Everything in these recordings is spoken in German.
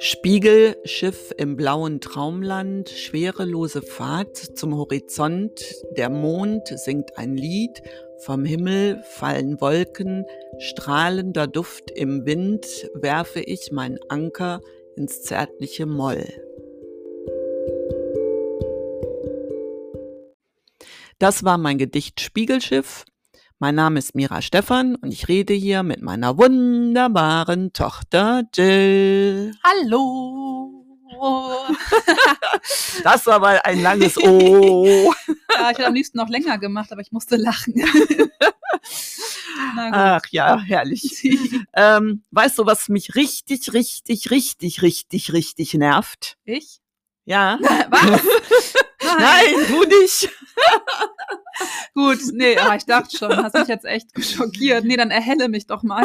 Spiegelschiff im blauen Traumland, schwerelose Fahrt zum Horizont, der Mond singt ein Lied, vom Himmel fallen Wolken, strahlender Duft im Wind, werfe ich mein Anker ins zärtliche Moll. Das war mein Gedicht Spiegelschiff. Mein Name ist Mira Stephan und ich rede hier mit meiner wunderbaren Tochter Jill. Hallo. das war mal ein langes O. ja, ich hätte am liebsten noch länger gemacht, aber ich musste lachen. Ach ja, herrlich. ähm, weißt du, was mich richtig, richtig, richtig, richtig, richtig nervt? Ich? Ja. Was? Nein, du nicht. Gut, nee, aber ich dachte schon, hast mich jetzt echt schockiert. Nee, dann erhelle mich doch mal.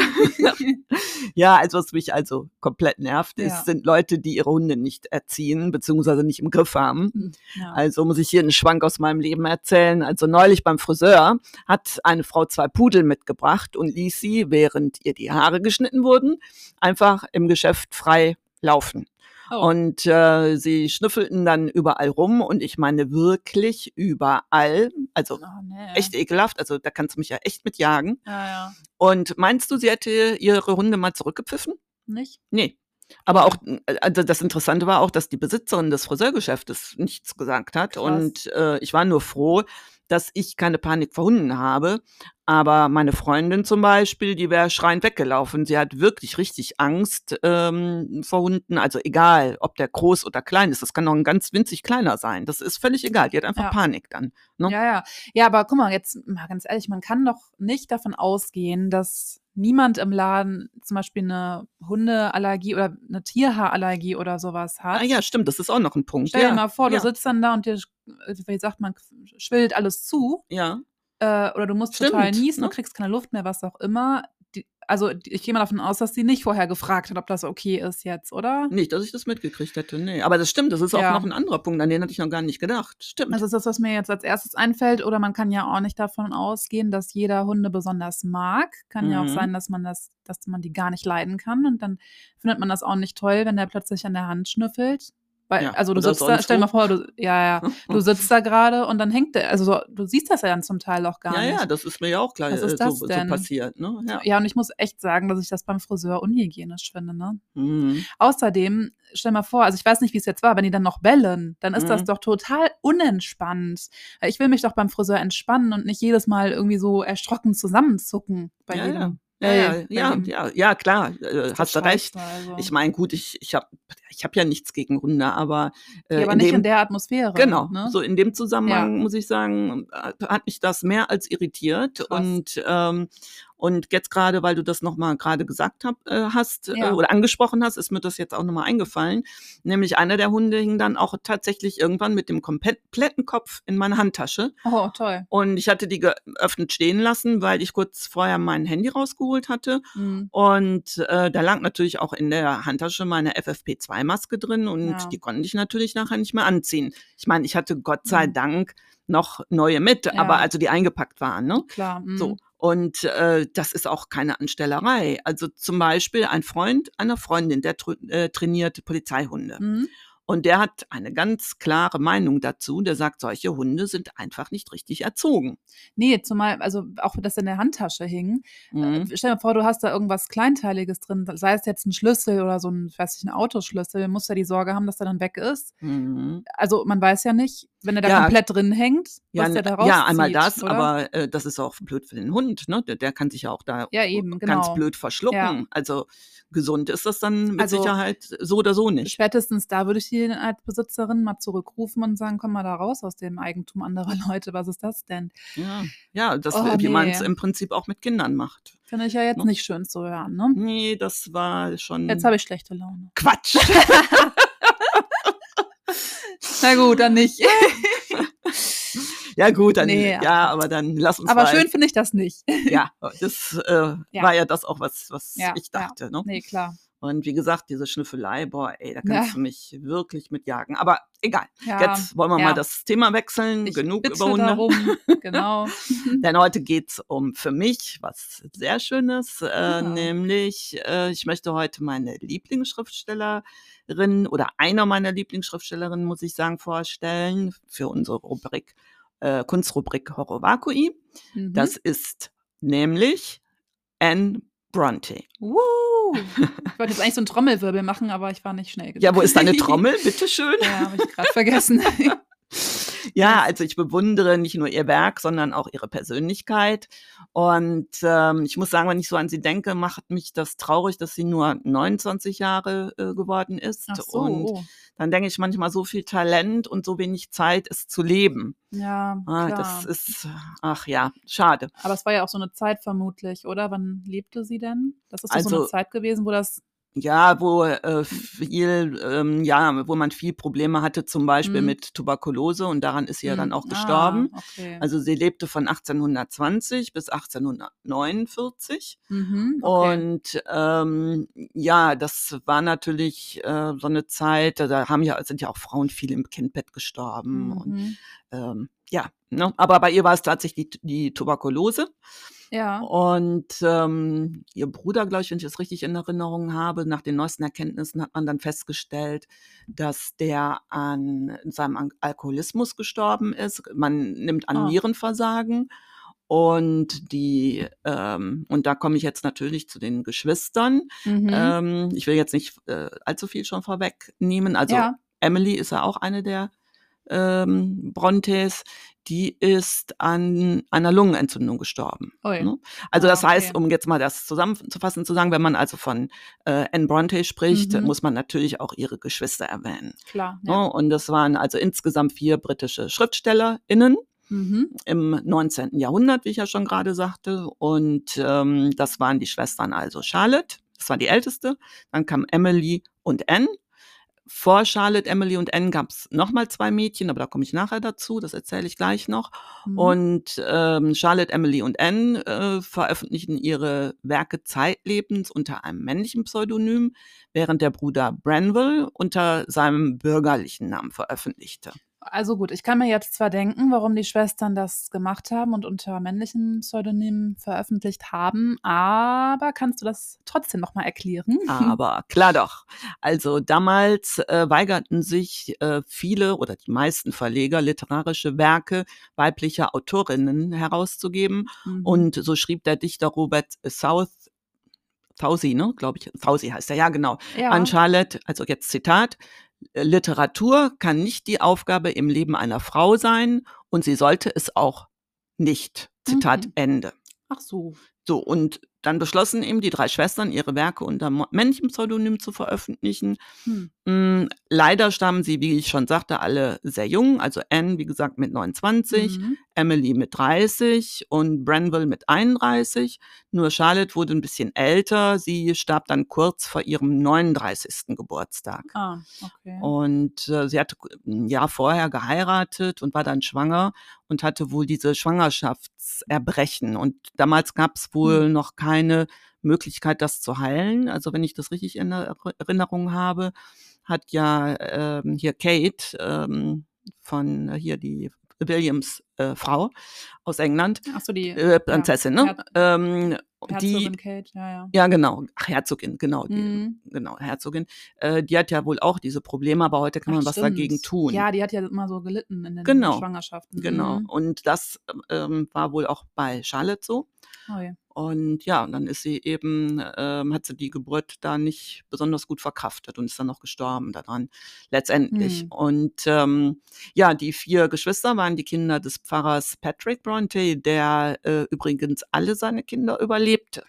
ja, also was mich also komplett nervt, ist, ja. sind Leute, die ihre Hunde nicht erziehen, beziehungsweise nicht im Griff haben. Hm, ja. Also muss ich hier einen Schwank aus meinem Leben erzählen. Also neulich beim Friseur hat eine Frau zwei Pudel mitgebracht und ließ sie, während ihr die Haare geschnitten wurden, einfach im Geschäft frei laufen. Oh. Und äh, sie schnüffelten dann überall rum und ich meine wirklich überall. Also oh, nee. echt ekelhaft. Also da kannst du mich ja echt mit jagen. Ja, ja. Und meinst du, sie hätte ihre Hunde mal zurückgepfiffen? Nicht? Nee. Aber auch, also das Interessante war auch, dass die Besitzerin des Friseurgeschäftes nichts gesagt hat. Krass. Und äh, ich war nur froh, dass ich keine Panik vor Hunden habe. Aber meine Freundin zum Beispiel, die wäre schreiend weggelaufen. Sie hat wirklich richtig Angst ähm, vor Hunden. Also egal, ob der groß oder klein ist. Das kann auch ein ganz winzig kleiner sein. Das ist völlig egal. Die hat einfach ja. Panik dann. Ne? Ja, ja. Ja, aber guck mal, jetzt mal ganz ehrlich, man kann doch nicht davon ausgehen, dass niemand im Laden zum Beispiel eine Hundeallergie oder eine Tierhaarallergie oder sowas hat. Ah ja, stimmt, das ist auch noch ein Punkt. Stell dir ja. mal vor, du ja. sitzt dann da und dir, wie sagt man, schwillt alles zu. Ja. Äh, oder du musst stimmt, total niesen ne? und kriegst keine Luft mehr, was auch immer also ich gehe mal davon aus, dass sie nicht vorher gefragt hat, ob das okay ist jetzt, oder? Nicht, dass ich das mitgekriegt hätte, nee. Aber das stimmt, das ist auch ja. noch ein anderer Punkt, an den hatte ich noch gar nicht gedacht. Stimmt. Das ist das, was mir jetzt als erstes einfällt. Oder man kann ja auch nicht davon ausgehen, dass jeder Hunde besonders mag. Kann mhm. ja auch mhm. sein, dass man das, dass man die gar nicht leiden kann. Und dann findet man das auch nicht toll, wenn der plötzlich an der Hand schnüffelt. Weil, ja, also du sitzt da, stell dir mal vor, du, ja, ja, du sitzt da gerade und dann hängt der, also so, du siehst das ja dann zum Teil auch gar ja, nicht. Ja, ja, das ist mir ja auch ist äh, das so, so passiert. Ne? Ja. ja, und ich muss echt sagen, dass ich das beim Friseur unhygienisch finde. Ne? Mhm. Außerdem, stell mal vor, also ich weiß nicht, wie es jetzt war, wenn die dann noch bellen, dann ist mhm. das doch total unentspannt. Ich will mich doch beim Friseur entspannen und nicht jedes Mal irgendwie so erschrocken zusammenzucken bei jedem. Ja, ja, ja, ja, ja, klar, äh, hast du recht. Also. Ich meine, gut, ich, ich habe ich hab ja nichts gegen Hunde, aber, äh, ja, aber in nicht dem, in der Atmosphäre. Genau, ne? so in dem Zusammenhang ja. muss ich sagen, hat mich das mehr als irritiert Krass. und ähm, und jetzt gerade, weil du das nochmal gerade gesagt hab, äh, hast äh, ja. äh, oder angesprochen hast, ist mir das jetzt auch nochmal eingefallen. Nämlich einer der Hunde hing dann auch tatsächlich irgendwann mit dem kompletten Kopf in meine Handtasche. Oh, toll. Und ich hatte die geöffnet stehen lassen, weil ich kurz vorher mein Handy rausgeholt hatte. Mhm. Und äh, da lag natürlich auch in der Handtasche meine FFP2-Maske drin und ja. die konnte ich natürlich nachher nicht mehr anziehen. Ich meine, ich hatte Gott sei mhm. Dank noch neue mit, ja. aber also die eingepackt waren, ne? Klar. Mhm. So. Und äh, das ist auch keine Anstellerei. Also zum Beispiel ein Freund einer Freundin, der tra äh, trainiert Polizeihunde. Mhm. Und der hat eine ganz klare Meinung dazu. Der sagt, solche Hunde sind einfach nicht richtig erzogen. Nee, zumal, also auch das in der Handtasche hing. Äh, Mhm. Stell dir vor, du hast da irgendwas Kleinteiliges drin, sei es jetzt ein Schlüssel oder so ein, weiß ich, ein Autoschlüssel, du musst ja die Sorge haben, dass der dann weg ist. Mhm. Also man weiß ja nicht, wenn er da Ja. komplett drin hängt, Ja, was der n- da rauszieht. ja, einmal das, oder? aber äh, das ist auch blöd für den Hund. Ne? Der, der kann sich ja auch da Ja, eben, ganz genau. blöd verschlucken. Ja. Also gesund ist das dann mit Also- Sicherheit so oder so nicht. Spätestens da würde ich die als Besitzerin mal zurückrufen und sagen, komm mal da raus aus dem Eigentum anderer Leute, was ist das denn? Ja, ja das, Oh, wie man es nee. im Prinzip auch mit Kindern macht. Finde ich ja jetzt Ne? nicht schön zu hören, ne? Nee, das war schon Jetzt habe ich schlechte Laune. Quatsch. Na gut, dann nicht. ja gut, dann Nee, ja, aber dann lass uns Aber mal. schön finde ich das nicht. Ja, das äh, Ja. war ja das auch, was, was Ja, ich dachte. Ne? Nee, klar. Und wie gesagt, diese Schnüffelei, boah, ey, da kannst ja. du mich wirklich mitjagen. Aber egal. Ja, jetzt wollen wir ja. mal das Thema wechseln. Ich Genug über Hunde. Darum. Genau. Denn heute geht's um für mich was sehr Schönes, äh, nämlich äh, ich möchte heute meine Lieblingsschriftstellerin oder einer meiner Lieblingsschriftstellerinnen, muss ich sagen, vorstellen für unsere Rubrik, äh, Kunstrubrik Horror Vakui. Mhm. Das ist nämlich Anne Bronte. Woo! Ich wollte jetzt eigentlich so einen Trommelwirbel machen, aber ich war nicht schnell genug. Ja, wo ist deine Trommel? Bitteschön. Ja, habe ich gerade vergessen. Ja, also ich bewundere nicht nur ihr Werk, sondern auch ihre Persönlichkeit. Und ähm, ich muss sagen, wenn ich so an sie denke, macht mich das traurig, dass sie nur 29 Jahre äh, geworden ist. Ach so. Und dann denke ich manchmal so viel Talent und so wenig Zeit, es zu leben. Ja, ah, klar. Das ist, ach ja, schade. Aber es war ja auch so eine Zeit vermutlich, oder? Wann lebte sie denn? Das ist also, so eine also Zeit gewesen, wo das ja, wo äh, viel, ähm, ja, wo man viel Probleme hatte, zum Beispiel mhm. mit Tuberkulose und daran ist sie ja dann hm. auch gestorben. Ah, okay. Also sie lebte von 1820 bis 1849 mhm, okay. und ähm, ja, das war natürlich äh, so eine Zeit, da haben ja sind ja auch Frauen viel im Kindbett gestorben mhm. und ähm, ja, ne? aber bei ihr war es tatsächlich die, die Tuberkulose. Ja. Und ähm, ihr Bruder, glaube ich, wenn ich das richtig in Erinnerung habe, nach den neuesten Erkenntnissen hat man dann festgestellt, dass der an seinem Alkoholismus gestorben ist. Man nimmt an oh. Nierenversagen. Und die, ähm, und da komme ich jetzt natürlich zu den Geschwistern. Mhm. Ähm, ich will jetzt nicht äh, allzu viel schon vorwegnehmen. Also ja. Emily ist ja auch eine der ähm, Brontes, die ist an einer Lungenentzündung gestorben. Ne? Also das ah, okay. heißt, um jetzt mal das zusammenzufassen, zu sagen, wenn man also von äh, Anne Bronte spricht, mhm. muss man natürlich auch ihre Geschwister erwähnen. Klar. Ne? Ja. Und das waren also insgesamt vier britische SchriftstellerInnen. Mhm. Im 19. Jahrhundert, wie ich ja schon gerade sagte. Und ähm, das waren die Schwestern also Charlotte, das war die älteste. Dann kam Emily und Anne. Vor Charlotte, Emily und Anne gab es nochmal zwei Mädchen, aber da komme ich nachher dazu, das erzähle ich gleich noch. Mhm. Und ähm, Charlotte, Emily und Anne äh, veröffentlichen ihre Werke zeitlebens unter einem männlichen Pseudonym, während der Bruder Branwell unter seinem bürgerlichen Namen veröffentlichte. Also gut, ich kann mir jetzt zwar denken, warum die Schwestern das gemacht haben und unter männlichen Pseudonymen veröffentlicht haben, aber kannst du das trotzdem nochmal erklären? Aber klar doch. Also damals äh, weigerten sich äh, viele oder die meisten Verleger literarische Werke weiblicher Autorinnen herauszugeben. Mhm. Und so schrieb der Dichter Robert South Thausi, ne, glaube ich, Thausi heißt er, ja genau, ja. an Charlotte, also jetzt Zitat, Literatur kann nicht die Aufgabe im Leben einer Frau sein und sie sollte es auch nicht. Zitat mhm. Ende. Ach so. So, und dann beschlossen eben die drei Schwestern, ihre Werke unter männlichem Pseudonym zu veröffentlichen. Hm. Mm, leider stammen sie, wie ich schon sagte, alle sehr jung. Also Anne, wie gesagt, mit 29, mhm. Emily mit 30 und Branwell mit 31. Nur Charlotte wurde ein bisschen älter. Sie starb dann kurz vor ihrem 39. Geburtstag. Ah, okay. Und äh, sie hatte ein Jahr vorher geheiratet und war dann schwanger und hatte wohl diese Schwangerschaftserbrechen. Und damals gab es wohl mhm. noch keine Möglichkeit, das zu heilen. Also wenn ich das richtig in Erinnerung habe, hat ja ähm, hier Kate ähm, von hier die Williams äh, Frau aus England, Ach so, die äh, Prinzessin, ja. ne? Ähm, Herzogin die, Kate, ja, ja. Ja, genau. Ach, Herzogin, genau. Die, mhm. Genau, Herzogin. Äh, die hat ja wohl auch diese Probleme, aber heute kann Ach, man was dagegen tun. Ja, die hat ja immer so gelitten in den genau. Schwangerschaften. Genau. Mhm. Und das ähm, war wohl auch bei Charlotte so. Oh ja. Und ja, dann ist sie eben, ähm, hat sie die Geburt da nicht besonders gut verkraftet und ist dann noch gestorben daran, letztendlich. Mhm. Und ähm, ja, die vier Geschwister waren die Kinder des Pfarrers Patrick Bronte, der äh, übrigens alle seine Kinder überlebte.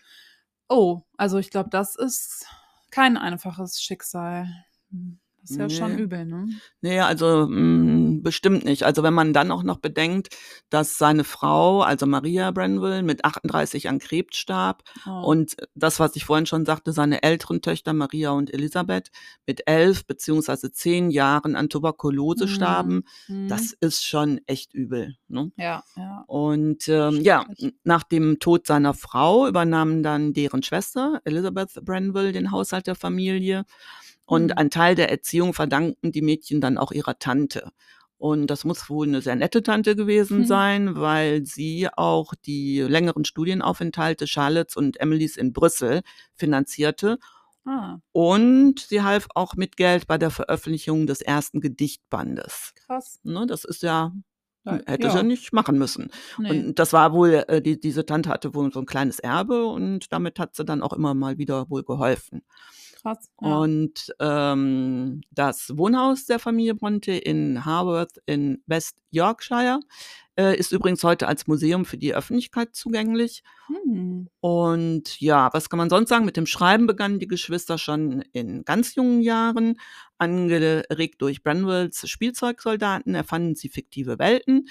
Oh, also ich glaube, das ist kein einfaches Schicksal. Hm, Das ist ja nee. schon übel, ne? Nee, also mh, mm, bestimmt nicht. Also wenn man dann auch noch bedenkt, dass seine Frau, also Maria Brenville, mit 38 an Krebs starb oh. und das, was ich vorhin schon sagte, seine älteren Töchter Maria und Elisabeth mit elf beziehungsweise zehn Jahren an Tuberkulose mhm. starben, mhm. das ist schon echt übel. Ne? Ja, ja. Und ähm, ja, nach dem Tod seiner Frau übernahm dann deren Schwester Elizabeth Brenville den Haushalt der Familie. Und mhm. ein Teil der Erziehung verdanken die Mädchen dann auch ihrer Tante. Und das muss wohl eine sehr nette Tante gewesen mhm. sein, weil sie auch die längeren Studienaufenthalte Charlottes und Emilys in Brüssel finanzierte. Ah. Und sie half auch mit Geld bei der Veröffentlichung des ersten Gedichtbandes. Krass. Ne, das ist ja Hätte ja. sie nicht machen müssen. Nee. Und das war wohl, äh, die, diese Tante hatte wohl so ein kleines Erbe und damit hat sie dann auch immer mal wieder wohl geholfen. Krass. Ja. Und ähm, das Wohnhaus der Familie Bronte in Harworth in West Yorkshire äh, ist übrigens heute als Museum für die Öffentlichkeit zugänglich. Hm. Und ja, was kann man sonst sagen? Mit dem Schreiben begannen die Geschwister schon in ganz jungen Jahren. Angeregt durch Branwells Spielzeugsoldaten erfanden sie fiktive Welten,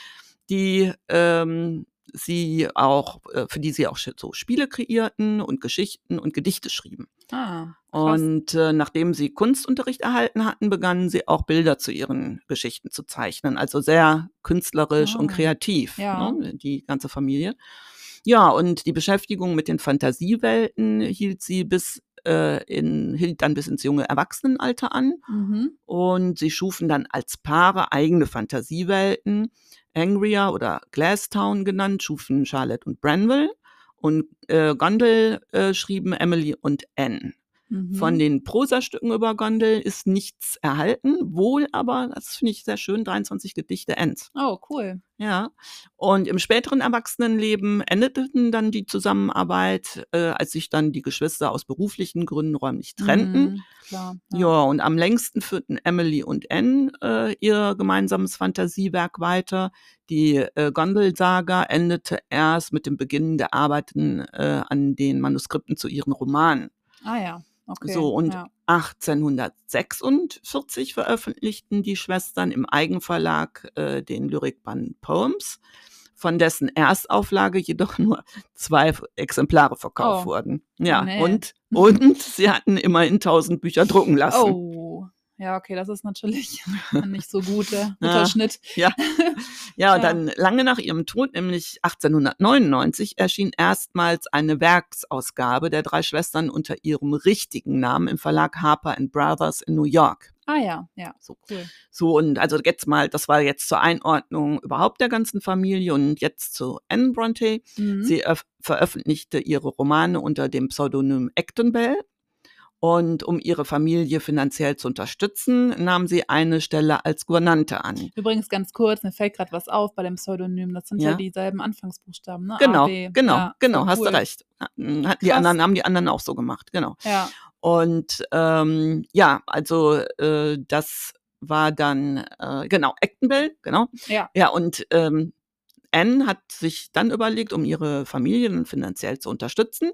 die ähm, sie auch, äh, für die sie auch so Spiele kreierten und Geschichten und Gedichte schrieben. Ah, und äh, nachdem sie Kunstunterricht erhalten hatten, begannen sie auch Bilder zu ihren Geschichten zu zeichnen. Also sehr künstlerisch oh. und ah, kreativ, ja. ne, die ganze Familie. Ja, und die Beschäftigung mit den Fantasiewelten hielt sie bis äh, in, hielt dann bis ins junge Erwachsenenalter an. Mhm. Und sie schufen dann als Paare eigene Fantasiewelten. Angria oder Glasstown genannt, schufen Charlotte und Branwell. Und äh, Gondel äh, schrieben Emily und Anne. Von mhm. den Prosastücken über Gondel ist nichts erhalten, wohl aber, das finde ich sehr schön, 23 Gedichte Ends. Oh, cool. Ja. Und im späteren Erwachsenenleben endete dann die Zusammenarbeit, äh, als sich dann die Geschwister aus beruflichen Gründen räumlich trennten. Mhm, klar, ja. ja. und am längsten führten Emily und Anne äh, ihr gemeinsames Fantasiewerk weiter. Die äh, Gondel-Saga endete erst mit dem Beginn der Arbeiten äh, an den Manuskripten zu ihren Romanen. Ah ja. Okay, so, und ja. 1846 veröffentlichten die Schwestern im Eigenverlag äh, den Lyrikband Poems, von dessen Erstauflage jedoch nur zwei Exemplare verkauft oh. wurden. Ja, nee. und, und sie hatten immerhin 1000 Bücher drucken lassen. Oh. Ja, okay, das ist natürlich nicht so gut, der Mutterschnitt. Ja, ja. ja, und dann lange nach ihrem Tod, nämlich 1899, erschien erstmals eine Werksausgabe der drei Schwestern unter ihrem richtigen Namen im Verlag Harper Brothers in New York. Ah ja, ja, so cool. So und also jetzt mal, das war jetzt zur Einordnung überhaupt der ganzen Familie und jetzt zu Anne Bronte. Mhm. Sie veröffentlichte ihre Romane unter dem Pseudonym Acton Bell und um ihre Familie finanziell zu unterstützen, nahm sie eine Stelle als Gouvernante an. Übrigens ganz kurz, mir fällt gerade was auf bei dem Pseudonym. Das sind ja, ja dieselben Anfangsbuchstaben, ne? Genau, A, genau, ja, genau, hast cool. du recht. Die anderen haben die anderen auch so gemacht, genau. Ja. Und ähm, ja, also äh, das war dann äh, genau Actonville, genau. Ja. Ja und ähm, Anne hat sich dann überlegt, um ihre Familie finanziell zu unterstützen,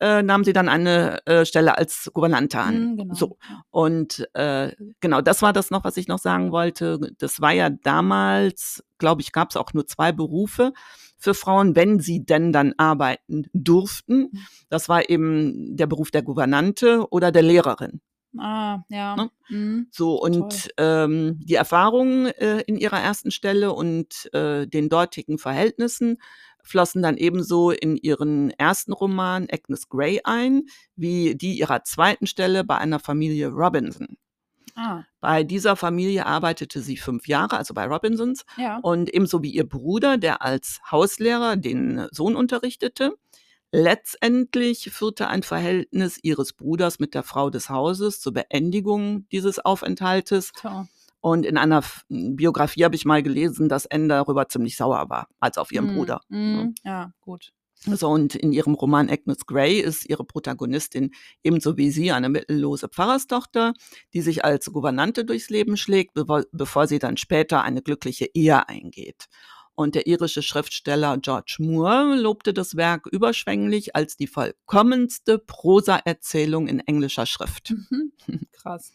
äh, nahm sie dann eine äh, Stelle als Gouvernante an. Mhm, genau. So. Und äh, genau, das war das noch, was ich noch sagen wollte. Das war ja damals, glaube ich, gab es auch nur zwei Berufe für Frauen, wenn sie denn dann arbeiten durften. Mhm. Das war eben der Beruf der Gouvernante oder der Lehrerin. Ah, ja. Ne? Mhm. So, und ähm, die Erfahrungen äh, in ihrer ersten Stelle und äh, den dortigen Verhältnissen flossen dann ebenso in ihren ersten Roman Agnes Grey ein, wie die ihrer zweiten Stelle bei einer Familie Robinson. Ah. Bei dieser Familie arbeitete sie fünf Jahre, also bei Robinsons, ja. und ebenso wie ihr Bruder, der als Hauslehrer den Sohn unterrichtete. Letztendlich führte ein Verhältnis ihres Bruders mit der Frau des Hauses zur Beendigung dieses Aufenthaltes. Tja. Und in einer Biografie habe ich mal gelesen, dass Anne darüber ziemlich sauer war, als auf ihren mm, Bruder. Mm, ja, gut. So, und in ihrem Roman Agnes Grey ist ihre Protagonistin ebenso wie sie eine mittellose Pfarrerstochter, die sich als Gouvernante durchs Leben schlägt, bevor sie dann später eine glückliche Ehe eingeht. Und der irische Schriftsteller George Moore lobte das Werk überschwänglich als die vollkommenste Prosaerzählung in englischer Schrift. Mhm. Krass.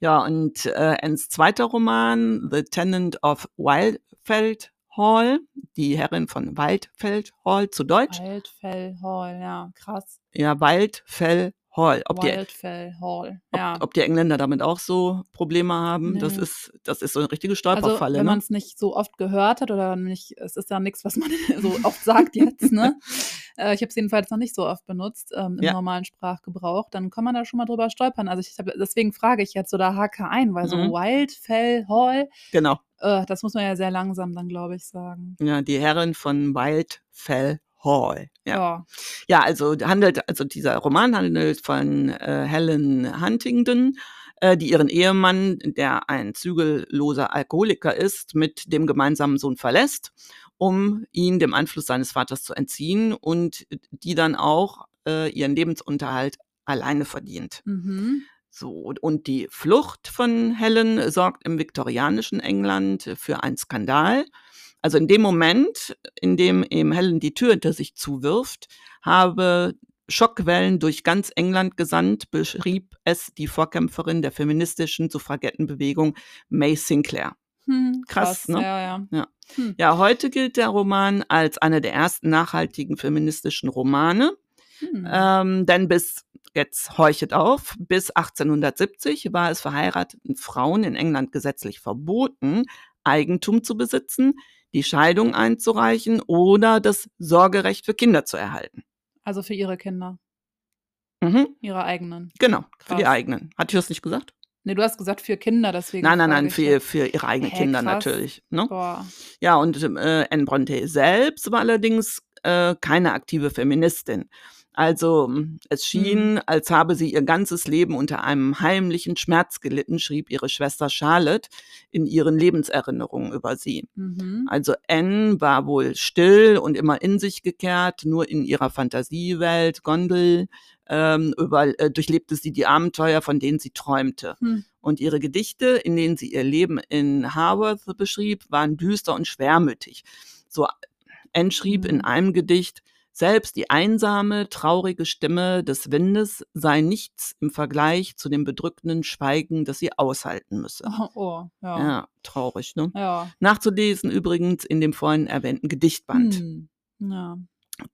Ja, und äh, Anns zweiter Roman, The Tenant of Wildfeld Hall, die Herrin von Waldfeld Hall zu Deutsch. Wildfell Hall, ja, krass. Ja, Waldfell Hall. Ob die, Wildfell Hall, ja. ob, ob die Engländer damit auch so Probleme haben, das Nee. ist, das ist so eine richtige Also, Stolperfalle. wenn ne? man es nicht so oft gehört hat oder nicht, es ist ja nichts, was man so oft sagt jetzt, ne? Äh, ich habe es jedenfalls noch nicht so oft benutzt ähm, im Ja. normalen Sprachgebrauch, dann kann man da schon mal drüber stolpern. Also ich hab, deswegen frage ich jetzt oder hake ein, weil so Mhm. Wildfell Hall, Genau. äh, das muss man ja sehr langsam dann, glaube ich, sagen. Ja, die Herrin von Wildfell Hall. Ja. Ja. Ja, also handelt, also dieser Roman handelt von äh, Helen Huntington, äh, die ihren Ehemann, der ein zügelloser Alkoholiker ist, mit dem gemeinsamen Sohn verlässt, um ihn dem Einfluss seines Vaters zu entziehen und die dann auch äh, ihren Lebensunterhalt alleine verdient. Mhm. So, und- die Flucht von Helen sorgt im viktorianischen England für einen Skandal. Also in dem Moment, in dem eben Helen die Tür hinter sich zuwirft, habe Schockwellen durch ganz England gesandt, beschrieb es die Vorkämpferin der feministischen Suffragettenbewegung May Sinclair. Hm, Krass, ne? Ja, ja. Hm. Ja, heute gilt der Roman als einer der ersten nachhaltigen feministischen Romane. Hm. Ähm, denn bis, jetzt horchet auf, bis 1870 war es verheirateten Frauen in England gesetzlich verboten, Eigentum zu besitzen, die Scheidung einzureichen oder das Sorgerecht für Kinder zu erhalten. Also für ihre Kinder, Mhm, ihre eigenen. genau, für die Krass. eigenen. Hatte ich das nicht gesagt? Nee, du hast gesagt für Kinder, deswegen. Nein, nein, nein, für, für ihre eigenen Hä, Kinder krass. natürlich. Ne? Boah. Ja, und äh, Anne Bronte selbst war allerdings äh, keine aktive Feministin. Also m, es schien, als habe sie ihr ganzes Leben unter einem heimlichen Schmerz gelitten, schrieb ihre Schwester Charlotte in ihren Lebenserinnerungen über sie. Mhm. Also Anne war wohl still und immer in sich gekehrt, nur in ihrer Fantasiewelt, Gondel, ähm, über, äh, durchlebte sie die Abenteuer, von denen sie träumte. Hm. Und ihre Gedichte, in denen sie ihr Leben in Haworth beschrieb, waren düster und schwermütig. So Anne schrieb in Mhm. einem Gedicht, selbst die einsame, traurige Stimme des Windes sei nichts im Vergleich zu dem bedrückenden Schweigen, das sie aushalten müsse. Oh, oh, ja. Ja, traurig, ne? Ja. Nachzulesen übrigens in dem vorhin erwähnten Gedichtband. Hm. Ja.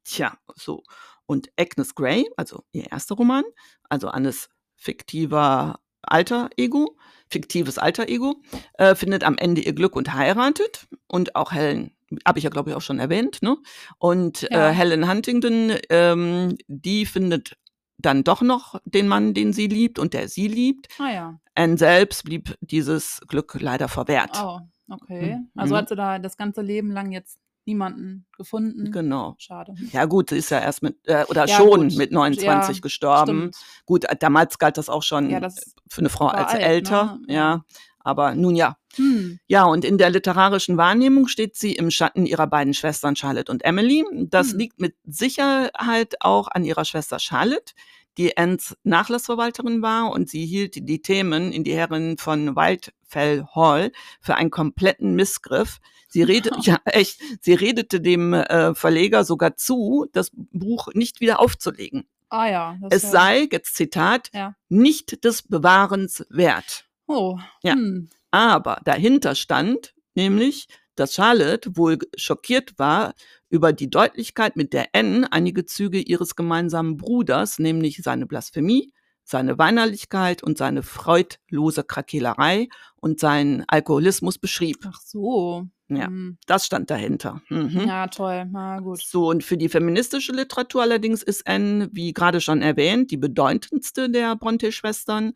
Tja, so. Und Agnes Grey, also ihr erster Roman, also Annes fiktiver Alter Ego, fiktives Alter Ego, äh, findet am Ende ihr Glück und heiratet. Und auch Helen, habe ich ja glaube ich auch schon erwähnt, ne? Und Ja. äh, Helen Huntington, ähm, die findet dann doch noch den Mann, den sie liebt und der sie liebt. Ah ja. Anne selbst blieb dieses Glück leider verwehrt. Oh, okay. Mhm. Also Mhm. hat sie da das ganze Leben lang jetzt niemanden gefunden. Genau. Schade. Ja gut, sie ist ja erst mit, äh, oder Ja, schon gut. mit 29 Ja, gestorben. Stimmt. Gut, äh, damals galt das auch schon Ja, das für eine Frau als alt, älter, ne? ja. Aber nun ja. Hm. Ja, und in der literarischen Wahrnehmung steht sie im Schatten ihrer beiden Schwestern Charlotte und Emily. Das Hm. liegt mit Sicherheit auch an ihrer Schwester Charlotte, die Anns Nachlassverwalterin war und sie hielt die Themen in die Herren von Wildfell Hall für einen kompletten Missgriff. Sie redete, ja echt, sie redete dem äh, Verleger sogar zu, das Buch nicht wieder aufzulegen. Ah ja. Es sei, jetzt Zitat, Ja. nicht des Bewahrens wert. Oh. Ja. Hm. Aber dahinter stand nämlich, dass Charlotte wohl schockiert war über die Deutlichkeit, mit der Anne einige Züge ihres gemeinsamen Bruders, nämlich seine Blasphemie, seine Weinerlichkeit und seine freudlose Krakeelerei und seinen Alkoholismus beschrieb. Ach so. Ja. Hm. Das stand dahinter. Mhm. Ja, toll. Na gut. So, und für die feministische Literatur allerdings ist Anne, wie gerade schon erwähnt, die bedeutendste der Bronte-Schwestern.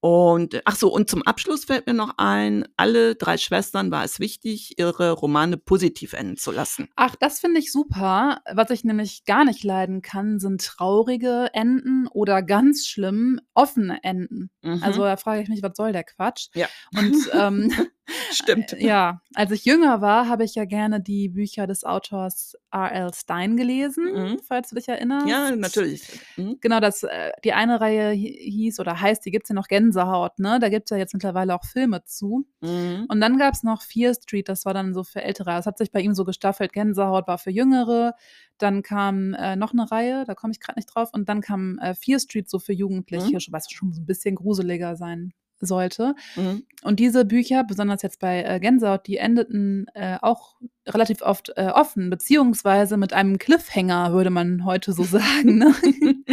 Und ach so, und zum Abschluss fällt mir noch ein, alle drei Schwestern war es wichtig, ihre Romane positiv enden zu lassen. Ach, das finde ich super. Was ich nämlich gar nicht leiden kann, sind traurige Enden oder ganz schlimm offene Enden. Mhm. Also da frage ich mich, was soll der Quatsch? Ja. Und ähm, Stimmt. äh, ja, als ich jünger war, habe ich ja gerne die Bücher des Autors R.L. Stein gelesen, Mhm. falls du dich erinnerst. Ja, natürlich. Mhm. Genau, das, äh, die eine Reihe hi- hieß oder heißt, die gibt's ja noch Gänsehaut, ne? Da gibt's ja jetzt mittlerweile auch Filme zu. Mhm. Und dann gab's noch Fear Street, das war dann so für Ältere. Das hat sich bei ihm so gestaffelt. Gänsehaut war für Jüngere. Dann kam äh, noch eine Reihe, da komme ich gerade nicht drauf. Und dann kam äh, Fear Street so für Jugendliche, Mhm. was schon so ein bisschen gruseliger sein sollte. Mhm. Und diese Bücher, besonders jetzt bei äh, Gänsehaut, die endeten äh, auch relativ oft äh, offen, beziehungsweise mit einem Cliffhanger, würde man heute so sagen. Ne?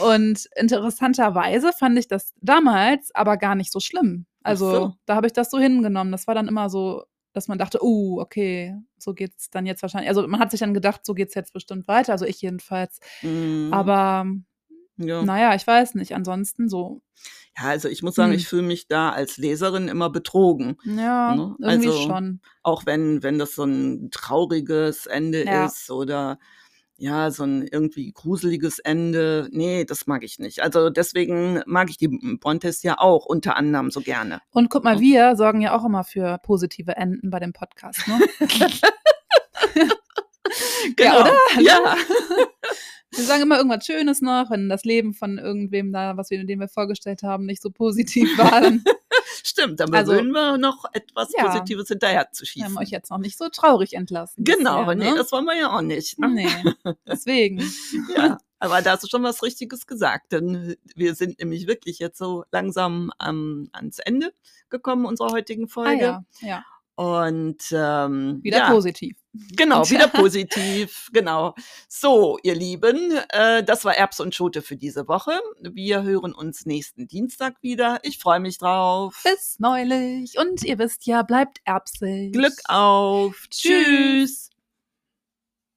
Und interessanterweise fand ich das damals aber gar nicht so schlimm. Also so. da habe ich das so hingenommen. Das war dann immer so, dass man dachte, oh, okay, so geht's dann jetzt wahrscheinlich. Also man hat sich dann gedacht, so geht's jetzt bestimmt weiter. Also ich jedenfalls. Mhm. Aber ja. naja, ich weiß nicht. Ansonsten so. Ja, also ich muss sagen, hm. ich fühle mich da als Leserin immer betrogen. Ja, ne? irgendwie also, schon. Auch wenn, wenn das so ein trauriges Ende ja. ist oder ja, so ein irgendwie gruseliges Ende. Nee, das mag ich nicht. Also deswegen mag ich die Brontes ja auch unter anderem so gerne. Und guck mal, wir sorgen ja auch immer für positive Enden bei dem Podcast, ne? genau. Ja, oder? ja. Wir sagen immer irgendwas Schönes noch, wenn das Leben von irgendwem da, was wir, dem wir vorgestellt haben, nicht so positiv war. Stimmt, dann also, wir noch etwas ja, Positives hinterher zu schießen. Wir haben euch jetzt noch nicht so traurig entlassen. Genau, bisher, nee, ne? das wollen wir ja auch nicht. Ne? Nee, deswegen. ja, aber da hast du schon was Richtiges gesagt, denn wir sind nämlich wirklich jetzt so langsam ähm, ans Ende gekommen unserer heutigen Folge. Ah, ja, ja. Und ähm, wieder ja, positiv. Genau, wieder positiv. genau. So, ihr Lieben, äh, das war Erbs und Schote für diese Woche. Wir hören uns nächsten Dienstag wieder. Ich freue mich drauf. Bis neulich. Und ihr wisst ja, bleibt erbsig. Glück auf. Tschüss.